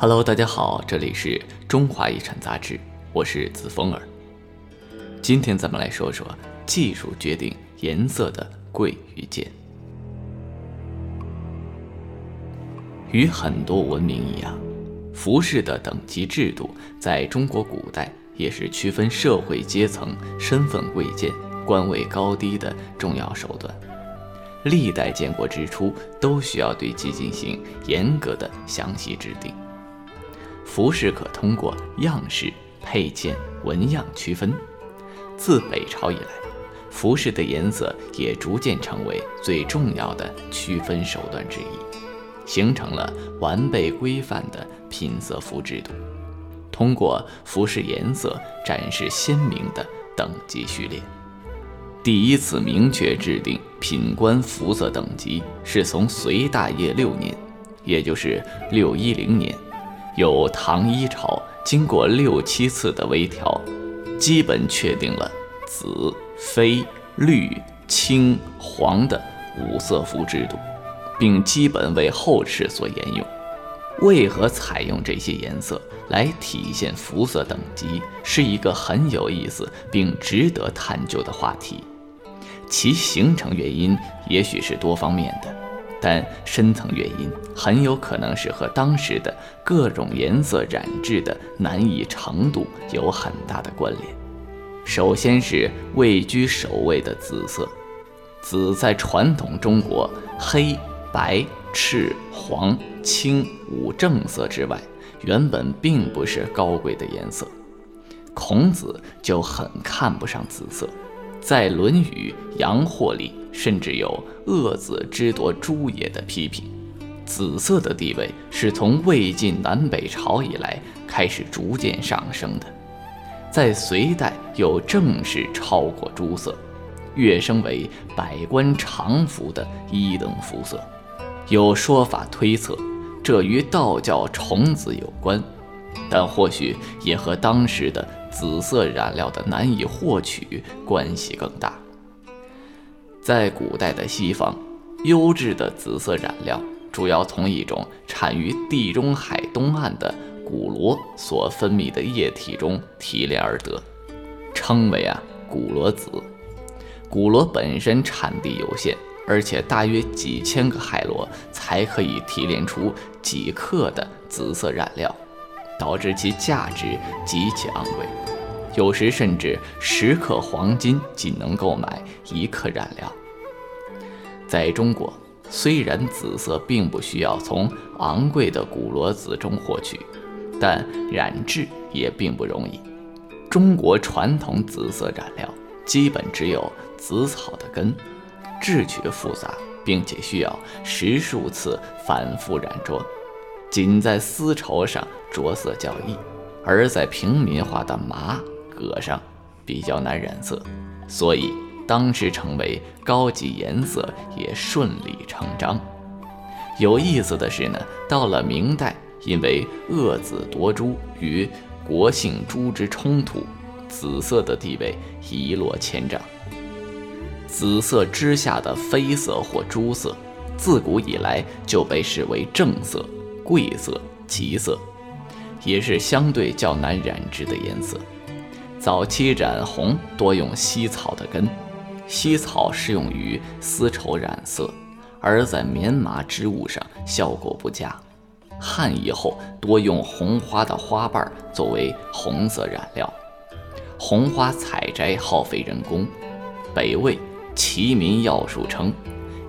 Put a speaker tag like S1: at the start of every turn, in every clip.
S1: Hello，大家好，这里是中华遗产杂志，我是子枫儿。今天咱们来说说技术决定颜色的贵与贱。与很多文明一样，服饰的等级制度在中国古代也是区分社会阶层、身份贵贱、官位高低的重要手段。历代建国之初，都需要对其进行严格的详细制定。服饰可通过样式、配件、纹样区分。自北朝以来，服饰的颜色也逐渐成为最重要的区分手段之一，形成了完备规范的品色服制度。通过服饰颜色展示鲜明的等级序列。第一次明确制定品官服色等级，是从隋大业六年，也就是六一零年。有唐一朝经过六七次的微调，基本确定了紫、绯、绿、青、黄的五色服制度，并基本为后世所沿用。为何采用这些颜色来体现服色等级，是一个很有意思并值得探究的话题。其形成原因也许是多方面的。但深层原因很有可能是和当时的各种颜色染制的难易程度有很大的关联。首先是位居首位的紫色，紫在传统中国黑白赤黄青五正色之外，原本并不是高贵的颜色。孔子就很看不上紫色，在《论语·阳货》里。甚至有“恶子之夺诸也”的批评。紫色的地位是从魏晋南北朝以来开始逐渐上升的，在隋代又正式超过朱色，跃升为百官常服的一等服色。有说法推测，这与道教重子有关，但或许也和当时的紫色染料的难以获取关系更大。在古代的西方，优质的紫色染料主要从一种产于地中海东岸的古罗所分泌的液体中提炼而得，称为啊古罗紫。古罗本身产地有限，而且大约几千个海螺才可以提炼出几克的紫色染料，导致其价值极其昂贵。有时甚至十克黄金仅能购买一克染料。在中国，虽然紫色并不需要从昂贵的古罗紫中获取，但染制也并不容易。中国传统紫色染料基本只有紫草的根，制取复杂，并且需要十数次反复染着，仅在丝绸上着色较易，而在平民化的麻。革上比较难染色，所以当时成为高级颜色也顺理成章。有意思的是呢，到了明代，因为恶子夺珠与国姓朱之冲突，紫色的地位一落千丈。紫色之下的绯色或朱色，自古以来就被视为正色、贵色、吉色，也是相对较难染制的颜色。早期染红多用西草的根，西草适用于丝绸染色，而在棉麻织物上效果不佳。汉以后多用红花的花瓣作为红色染料，红花采摘耗费人工。北魏《齐民要术》称，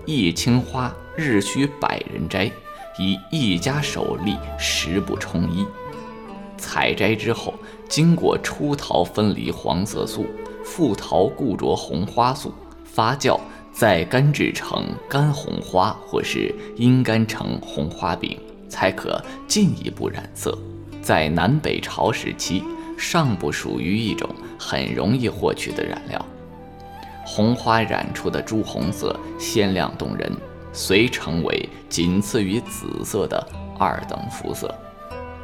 S1: 一青花日需百人摘，以一家手力十不充一。采摘之后，经过出桃分离黄色素，复陶固着红花素，发酵，再干制成干红花或是阴干成红花饼，才可进一步染色。在南北朝时期，尚不属于一种很容易获取的染料。红花染出的朱红色鲜亮动人，遂成为仅次于紫色的二等肤色。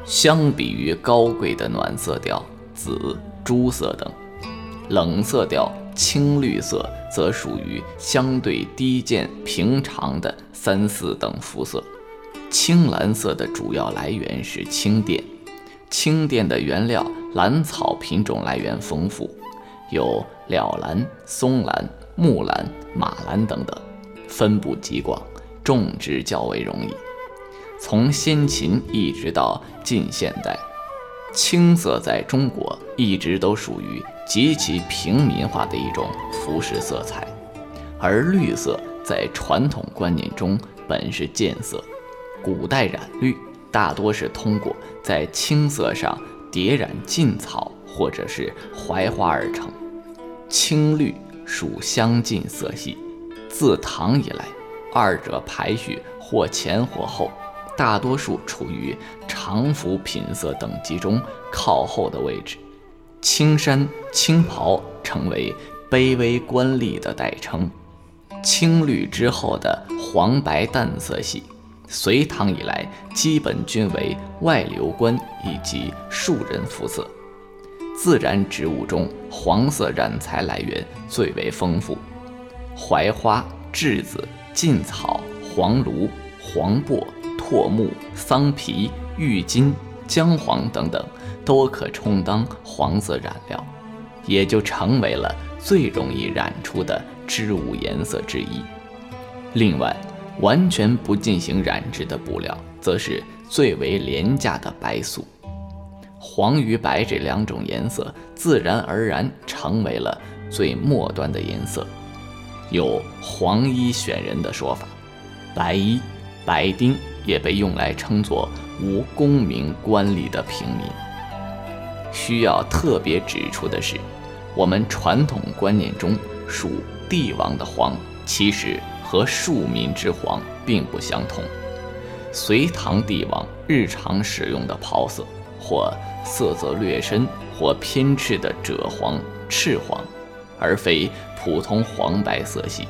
S1: 相比于高贵的暖色调紫、朱色等，冷色调青绿色则属于相对低贱平常的三四等肤色。青蓝色的主要来源是青靛，青靛的原料兰草品种来源丰富，有了兰、松兰、木兰、马兰等等，分布极广，种植较为容易。从先秦一直到近现代，青色在中国一直都属于极其平民化的一种服饰色彩，而绿色在传统观念中本是贱色。古代染绿大多是通过在青色上叠染劲草或者是槐花而成。青绿属相近色系，自唐以来，二者排序或前或后，大多数处于常服品色等级中靠后的位置。青衫、青袍成为卑微官吏的代称。青绿之后的黄白淡色系。隋唐以来，基本均为外流官以及庶人肤色。自然植物中，黄色染材来源最为丰富，槐花、栀子、劲草、黄芦、黄柏、拓木、桑皮、郁金、姜黄等等，都可充当黄色染料，也就成为了最容易染出的织物颜色之一。另外，完全不进行染织的布料，则是最为廉价的白素。黄与白这两种颜色，自然而然成为了最末端的颜色。有“黄衣选人”的说法，白衣、白丁也被用来称作无功名官吏的平民。需要特别指出的是，我们传统观念中属帝王的黄，其实。和庶民之黄并不相同。隋唐帝王日常使用的袍色，或色泽略深，或偏赤的赭黄、赤黄，而非普通黄白色系。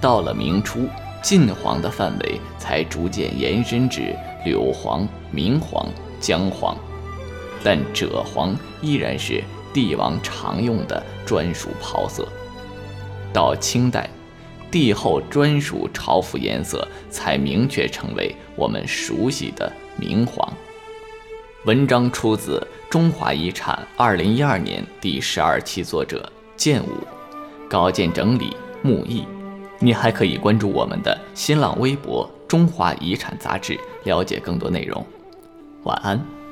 S1: 到了明初，晋黄的范围才逐渐延伸至柳黄、明黄、姜黄，但赭黄依然是帝王常用的专属袍色。到清代。帝后专属朝服颜色才明确成为我们熟悉的明黄。文章出自《中华遗产》二零一二年第十二期，作者建武，稿件整理木易。你还可以关注我们的新浪微博“中华遗产杂志”，了解更多内容。晚安。